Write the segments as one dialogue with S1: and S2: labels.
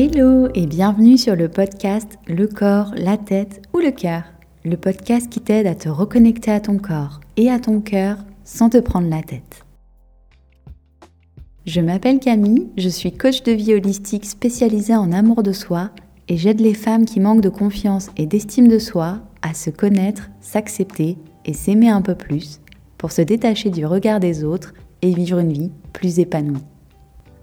S1: Hello et bienvenue sur le podcast Le corps, la tête ou le cœur. Le podcast qui t'aide à te reconnecter à ton corps et à ton cœur sans te prendre la tête. Je m'appelle Camille, je suis coach de vie holistique spécialisée en amour de soi et j'aide les femmes qui manquent de confiance et d'estime de soi à se connaître, s'accepter et s'aimer un peu plus pour se détacher du regard des autres et vivre une vie plus épanouie.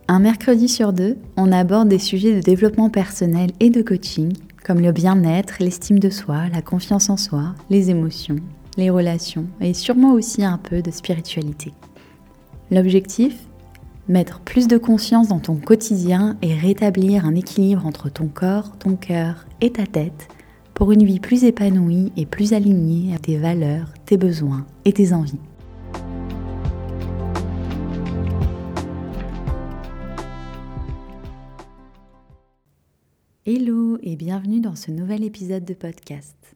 S1: Un mercredi sur deux, on aborde des sujets de développement personnel et de coaching, comme le bien-être, l'estime de soi, la confiance en soi, les émotions, les relations et sûrement aussi un peu de spiritualité. L'objectif? Mettre plus de conscience dans ton quotidien et rétablir un équilibre entre ton corps, ton cœur et ta tête pour une vie plus épanouie et plus alignée à tes valeurs, tes besoins et tes envies. Hello et bienvenue dans ce nouvel épisode de podcast.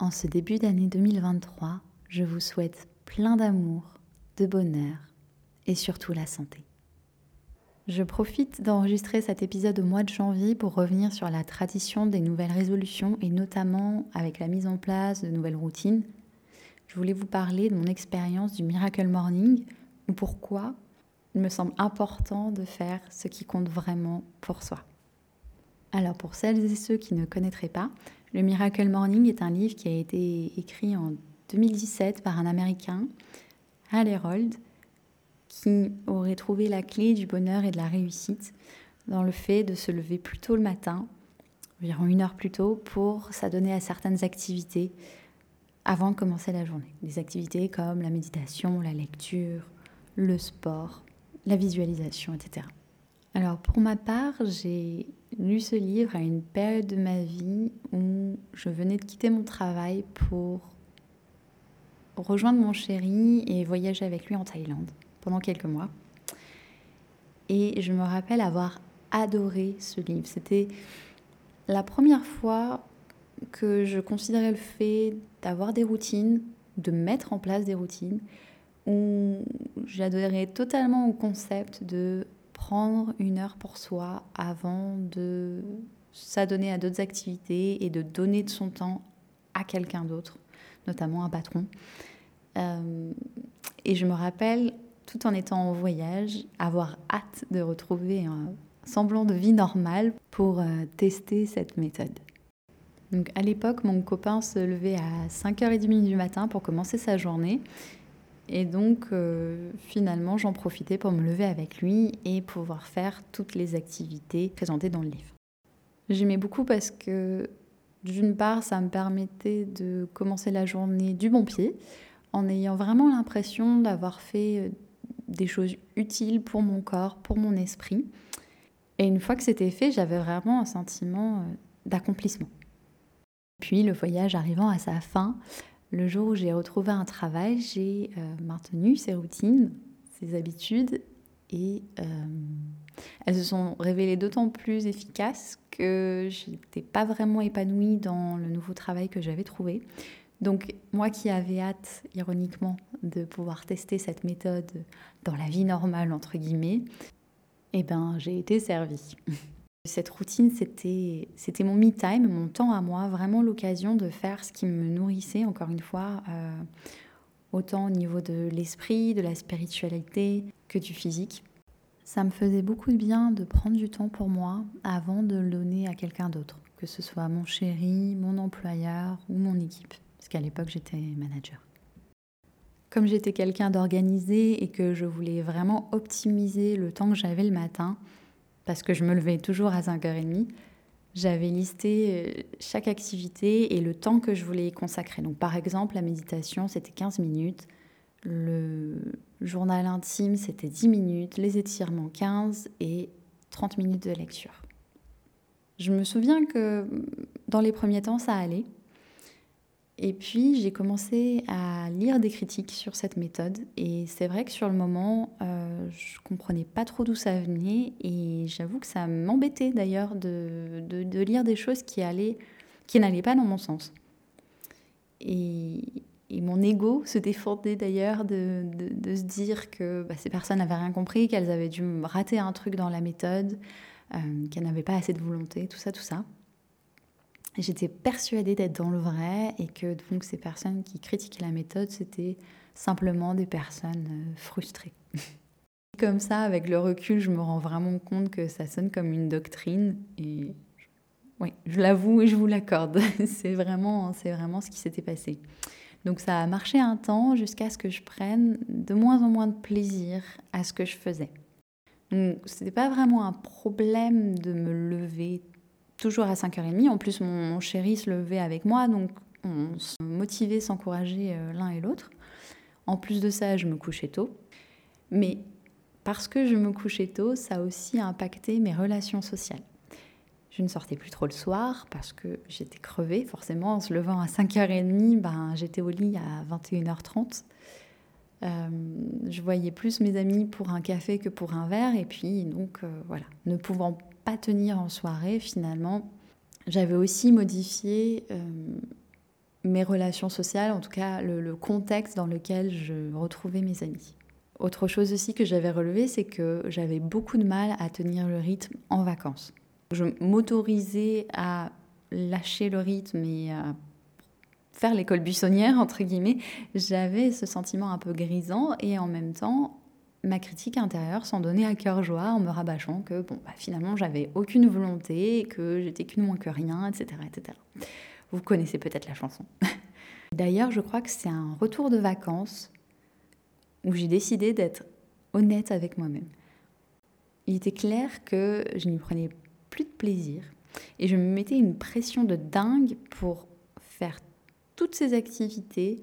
S1: En ce début d'année 2023, je vous souhaite plein d'amour, de bonheur et surtout la santé. Je profite d'enregistrer cet épisode au mois de janvier pour revenir sur la tradition des nouvelles résolutions et notamment avec la mise en place de nouvelles routines. Je voulais vous parler de mon expérience du Miracle Morning ou pourquoi il me semble important de faire ce qui compte vraiment pour soi. Alors pour celles et ceux qui ne connaîtraient pas, le Miracle Morning est un livre qui a été écrit en 2017 par un Américain, Hal Herold, qui aurait trouvé la clé du bonheur et de la réussite dans le fait de se lever plus tôt le matin, environ une heure plus tôt, pour s'adonner à certaines activités avant de commencer la journée. Des activités comme la méditation, la lecture, le sport, la visualisation, etc. Alors pour ma part, j'ai lu ce livre à une période de ma vie où je venais de quitter mon travail pour rejoindre mon chéri et voyager avec lui en Thaïlande pendant quelques mois. Et je me rappelle avoir adoré ce livre. C'était la première fois que je considérais le fait d'avoir des routines, de mettre en place des routines, où j'adorais totalement au concept de prendre une heure pour soi avant de s'adonner à d'autres activités et de donner de son temps à quelqu'un d'autre, notamment un patron. Euh, et je me rappelle, tout en étant en voyage, avoir hâte de retrouver un semblant de vie normale pour euh, tester cette méthode. Donc à l'époque, mon copain se levait à 5h30 du matin pour commencer sa journée et donc, euh, finalement, j'en profitais pour me lever avec lui et pouvoir faire toutes les activités présentées dans le livre. J'aimais beaucoup parce que, d'une part, ça me permettait de commencer la journée du bon pied, en ayant vraiment l'impression d'avoir fait euh, des choses utiles pour mon corps, pour mon esprit. Et une fois que c'était fait, j'avais vraiment un sentiment euh, d'accomplissement. Puis le voyage arrivant à sa fin, le jour où j'ai retrouvé un travail, j'ai euh, maintenu ces routines, ces habitudes et euh, elles se sont révélées d'autant plus efficaces que je n'étais pas vraiment épanouie dans le nouveau travail que j'avais trouvé. Donc moi qui avais hâte, ironiquement, de pouvoir tester cette méthode dans la vie normale, entre guillemets, eh ben, j'ai été servie. Cette routine, c'était, mon me time, mon temps à moi, vraiment l'occasion de faire ce qui me nourrissait, encore une fois, euh, autant au niveau de l'esprit, de la spiritualité que du physique. Ça me faisait beaucoup de bien de prendre du temps pour moi avant de le donner à quelqu'un d'autre, que ce soit mon chéri, mon employeur ou mon équipe, parce qu'à l'époque j'étais manager. Comme j'étais quelqu'un d'organisé et que je voulais vraiment optimiser le temps que j'avais le matin, parce que je me levais toujours à 5h30, j'avais listé euh, chaque activité et le temps que je voulais y consacrer. Donc par exemple, la méditation, c'était 15 minutes, le journal intime, c'était 10 minutes, les étirements 15 et 30 minutes de lecture. Je me souviens que dans les premiers temps, ça allait. Et puis j'ai commencé à lire des critiques sur cette méthode et c'est vrai que sur le moment, euh, je comprenais pas trop d'où ça venait et j'avoue que ça m'embêtait d'ailleurs de, de, lire des choses qui allaient, qui n'allaient pas dans mon sens. Et, et mon ego se défendait d'ailleurs de, de, se dire que bah, ces personnes n'avaient rien compris, qu'elles avaient dû rater un truc dans la méthode, qu'elle n'avait pas assez de volonté, tout ça, tout ça. J'étais persuadée d'être dans le vrai et que donc ces personnes qui critiquaient la méthode, c'était simplement des personnes euh, frustrées. comme ça, avec le recul, je me rends vraiment compte que ça sonne comme une doctrine et oui, je l'avoue et je vous l'accorde. c'est vraiment, c'est vraiment ce qui s'était passé. Donc ça a marché un temps jusqu'à ce que je prenne de moins en moins de plaisir à ce que je faisais. Donc c'était pas vraiment un problème de me lever toujours à 5h30. En plus, mon, chéri se levait avec moi, donc on se motivait, s'encourageait euh, l'un et l'autre. En plus de ça, je me couchais tôt. Mais parce que je me couchais tôt, ça a aussi impacté mes relations sociales. Je ne sortais plus trop le soir parce que j'étais crevée, forcément. En se levant à 5h30, ben, j'étais au lit à 21h30. Euh, je voyais plus mes amis pour un café que pour un verre. Et puis, donc, euh, voilà, ne pouvant pas tenir en soirée, finalement, j'avais aussi modifié euh, mes relations sociales, en tout cas le, contexte dans lequel je retrouvais mes amis. Autre chose aussi que j'avais relevé, c'est que j'avais beaucoup de mal à tenir le rythme en vacances. Je m'autorisais à lâcher le rythme et à faire l'école buissonnière, entre guillemets. J'avais ce sentiment un peu grisant et en même temps, ma critique intérieure s'en donnait à cœur joie en me rabâchant que bon, bah, finalement j'avais aucune volonté, que j'étais qu'une moins que rien, etc., etc. Vous connaissez peut-être la chanson. D'ailleurs, je crois que c'est un retour de vacances où j'ai décidé d'être honnête avec moi-même. Il était clair que je n'y prenais plus de plaisir et je me mettais une pression de dingue pour faire toutes ces activités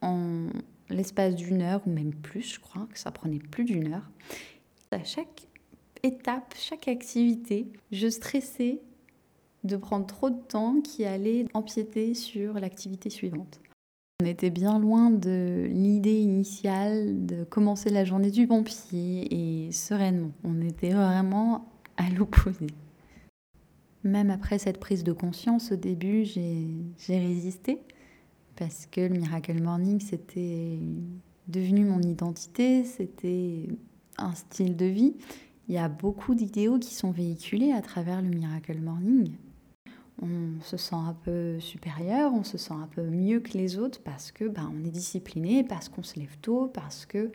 S1: en l'espace d'une heure ou même plus, je crois que ça prenait plus d'une heure. À chaque étape, chaque activité, je stressais de prendre trop de temps qui allait empiéter sur l'activité suivante. On était bien loin de l'idée initiale de commencer la journée du bon pied et sereinement. On était vraiment à l'opposé. Même après cette prise de conscience, au début, j'ai résisté parce que le Miracle Morning, c'était devenu mon identité, c'était un style de vie. Il y a beaucoup d'idéaux qui sont véhiculés à travers le Miracle Morning. On se sent un peu supérieur, on se sent un peu mieux que les autres parce que ben, on est discipliné, parce qu'on se lève tôt, parce que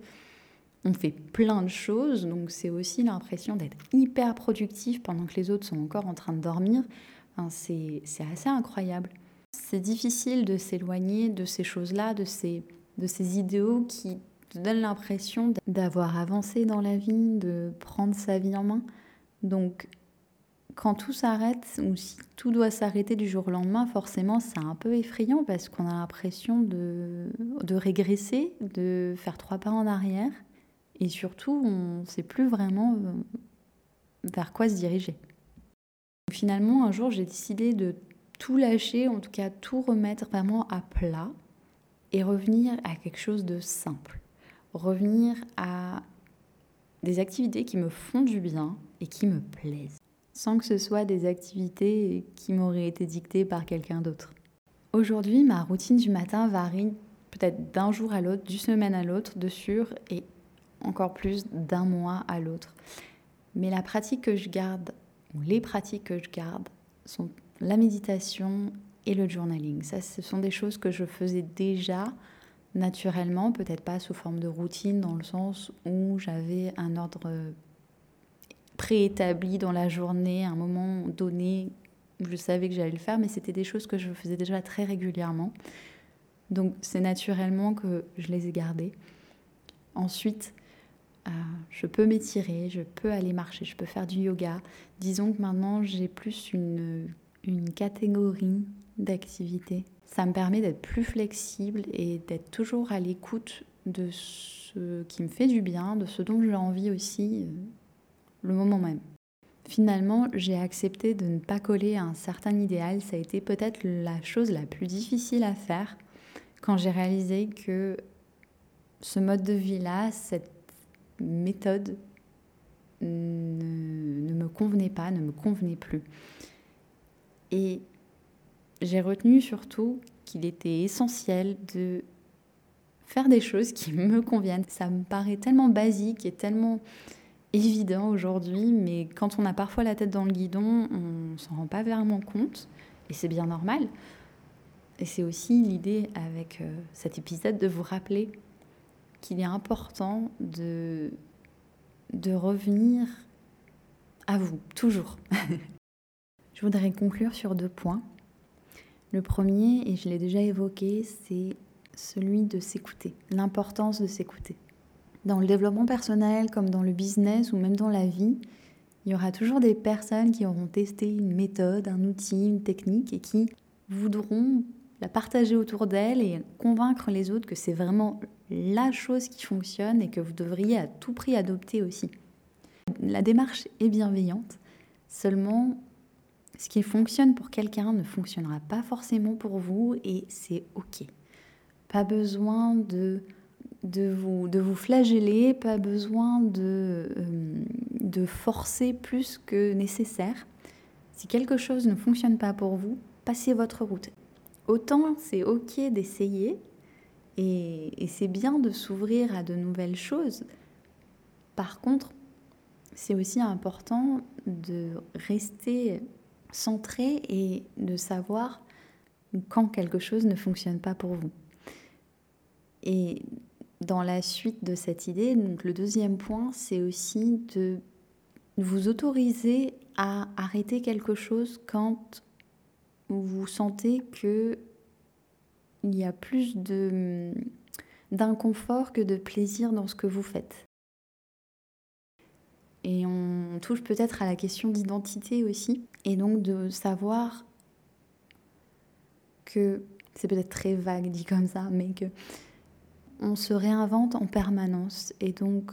S1: on fait plein de choses. Donc c'est aussi l'impression d'être hyper productif pendant que les autres sont encore en train de dormir. c'est assez incroyable. C'est difficile de s'éloigner de ces choses-là, de ces, idéaux qui te donnent l'impression d'avoir avancé dans la vie, de prendre sa vie en main. Donc, quand tout s'arrête, ou si tout doit s'arrêter du jour au lendemain, forcément, c'est un peu effrayant parce qu'on a l'impression de, de régresser, de faire trois pas en arrière. Et surtout, on ne sait plus vraiment euh, vers quoi se diriger. Finalement, un jour, j'ai décidé de tout lâcher, en tout cas tout remettre vraiment à plat et revenir à quelque chose de simple. Revenir à des activités qui me font du bien et qui me plaisent, sans que ce soit des activités qui m'auraient été dictées par quelqu'un d'autre. Aujourd'hui, ma routine du matin varie peut-être d'un jour à l'autre, d'une semaine à l'autre, de sûr, et encore plus d'un mois à l'autre. Mais la pratique que je garde, ou les pratiques que je garde, sont la méditation et le journaling. Ça, ce sont des choses que je faisais déjà naturellement, peut-être pas sous forme de routine, dans le sens où j'avais un ordre préétabli dans la journée, un moment donné où je savais que j'allais le faire, mais c'était des choses que je faisais déjà très régulièrement. Donc c'est naturellement que je les ai gardées. Ensuite, euh, je peux m'étirer, je peux aller marcher, je peux faire du yoga. Disons que maintenant j'ai plus une une catégorie d'activités. Ça me permet d'être plus flexible et d'être toujours à l'écoute de ce qui me fait du bien, de ce dont j'ai envie aussi euh, le moment même. Finalement, j'ai accepté de ne pas coller à un certain idéal. Ça a été peut-être la chose la plus difficile à faire quand j'ai réalisé que ce mode de vie-là, cette méthode ne, ne, me convenait pas, ne me convenait plus. Et j'ai retenu surtout qu'il était essentiel de faire des choses qui me conviennent. Ça me paraît tellement basique et tellement évident aujourd'hui, mais quand on a parfois la tête dans le guidon, on s'en rend pas vraiment compte, et c'est bien normal. Et c'est aussi l'idée avec euh, cet épisode de vous rappeler qu'il est important de, de revenir à vous, toujours. je voudrais conclure sur deux points. Le premier, et je l'ai déjà évoqué, c'est celui de s'écouter, l'importance de s'écouter. Dans le développement personnel, comme dans le business ou même dans la vie, il y aura toujours des personnes qui auront testé une méthode, un outil, une technique et qui voudront la partager autour d'elles et convaincre les autres que c'est vraiment la chose qui fonctionne et que vous devriez à tout prix adopter aussi. La démarche est bienveillante, seulement ce qui fonctionne pour quelqu'un ne fonctionnera pas forcément pour vous et c'est ok. Pas besoin de, de, vous, de vous flageller, pas besoin de, euh, de forcer plus que nécessaire. Si quelque chose ne fonctionne pas pour vous, passez votre route. Autant c'est ok d'essayer et, et c'est bien de s'ouvrir à de nouvelles choses. Par contre, c'est aussi important de rester centré et de savoir quand quelque chose ne fonctionne pas pour vous. Et dans la suite de cette idée, donc le deuxième point, c'est aussi de vous autoriser à arrêter quelque chose quand vous sentez que il y a plus d'inconfort que de plaisir dans ce que vous faites. Et on touche peut-être à la question d'identité aussi, et donc de savoir que c'est peut-être très vague dit comme ça, mais que on se réinvente en permanence. Et donc,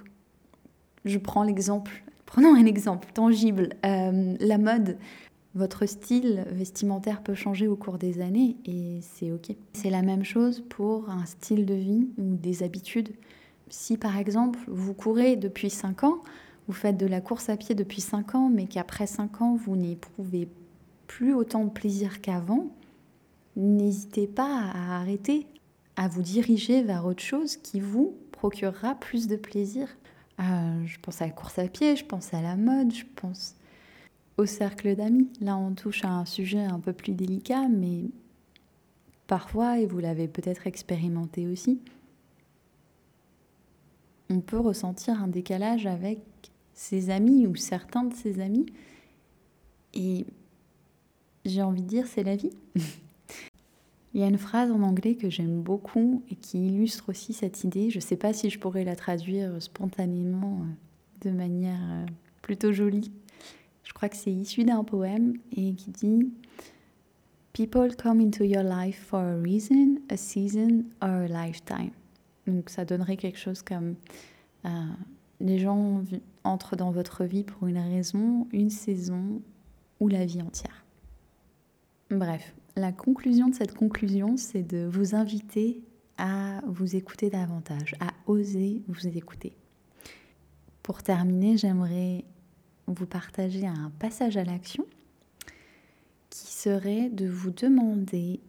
S1: je prends l'exemple, prenons un exemple tangible, euh, la mode. Votre style vestimentaire peut changer au cours des années et c'est ok. C'est la même chose pour un style de vie ou des habitudes. Si par exemple vous courez depuis 5 ans, vous faites de la course à pied depuis 5 ans, mais qu'après 5 ans vous n'éprouvez plus autant de plaisir qu'avant, n'hésitez pas à arrêter, à vous diriger vers autre chose qui vous procurera plus de plaisir. Euh, je pense à la course à pied, je pense à la mode, je pense au cercle d'amis. Là, on touche à un sujet un peu plus délicat, mais parfois, et vous l'avez peut-être expérimenté aussi, on peut ressentir un décalage avec ses amis ou certains de ses amis. Et j'ai envie de dire, c'est la vie. Il y a une phrase en anglais que j'aime beaucoup et qui illustre aussi cette idée. Je ne sais pas si je pourrais la traduire spontanément euh, de manière euh, plutôt jolie. Je crois que c'est issu d'un poème et qui dit People come into your life for a reason, a season or a lifetime. Donc ça donnerait quelque chose comme euh, les gens entrent dans votre vie pour une raison, une saison ou la vie entière. Bref, la conclusion de cette conclusion, c'est de vous inviter à vous écouter davantage, à oser vous écouter. Pour terminer, j'aimerais vous partager un passage à l'action qui serait de vous demander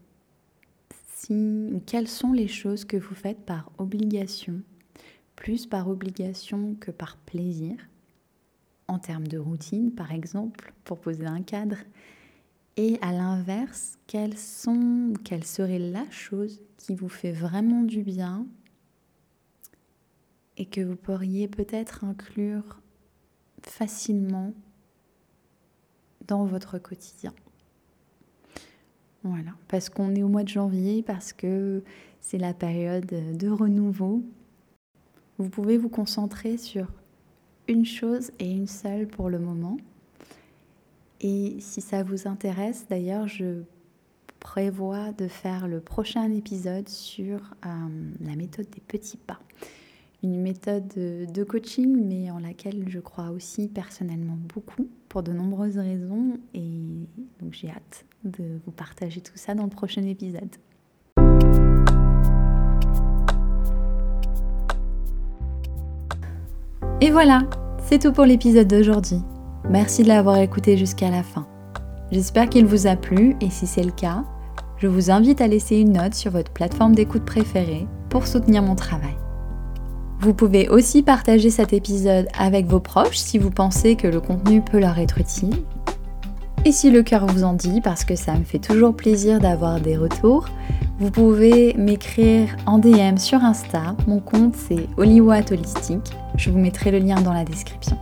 S1: si, quelles sont les choses que vous faites par obligation, plus par obligation que par plaisir, en termes de routine par exemple, pour poser un cadre, et à l'inverse, quelles sont, quelle serait la chose qui vous fait vraiment du bien et que vous pourriez peut-être inclure facilement dans votre quotidien? Voilà, parce qu'on est au mois de janvier, parce que c'est la période de renouveau. Vous pouvez vous concentrer sur une chose et une seule pour le moment. Et si ça vous intéresse, d'ailleurs, je prévois de faire le prochain épisode sur euh, la méthode des petits pas. Une méthode de coaching, mais en laquelle je crois aussi personnellement beaucoup, pour de nombreuses raisons. Et donc j'ai hâte de vous partager tout ça dans le prochain épisode. Et voilà, c'est tout pour l'épisode d'aujourd'hui. Merci de l'avoir écouté jusqu'à la fin. J'espère qu'il vous a plu et si c'est le cas, je vous invite à laisser une note sur votre plateforme d'écoute préférée pour soutenir mon travail. Vous pouvez aussi partager cet épisode avec vos proches si vous pensez que le contenu peut leur être utile. Et si le cœur vous en dit, parce que ça me fait toujours plaisir d'avoir des retours, vous pouvez m'écrire en DM sur Insta. Mon compte c'est Holistique. Je vous mettrai le lien dans la description.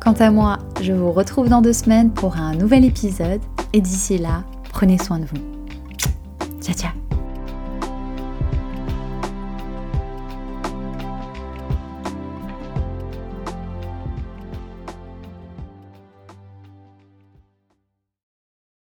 S1: Quant à moi, je vous retrouve dans deux semaines pour un nouvel épisode et d'ici là, prenez soin de vous. Ciao ciao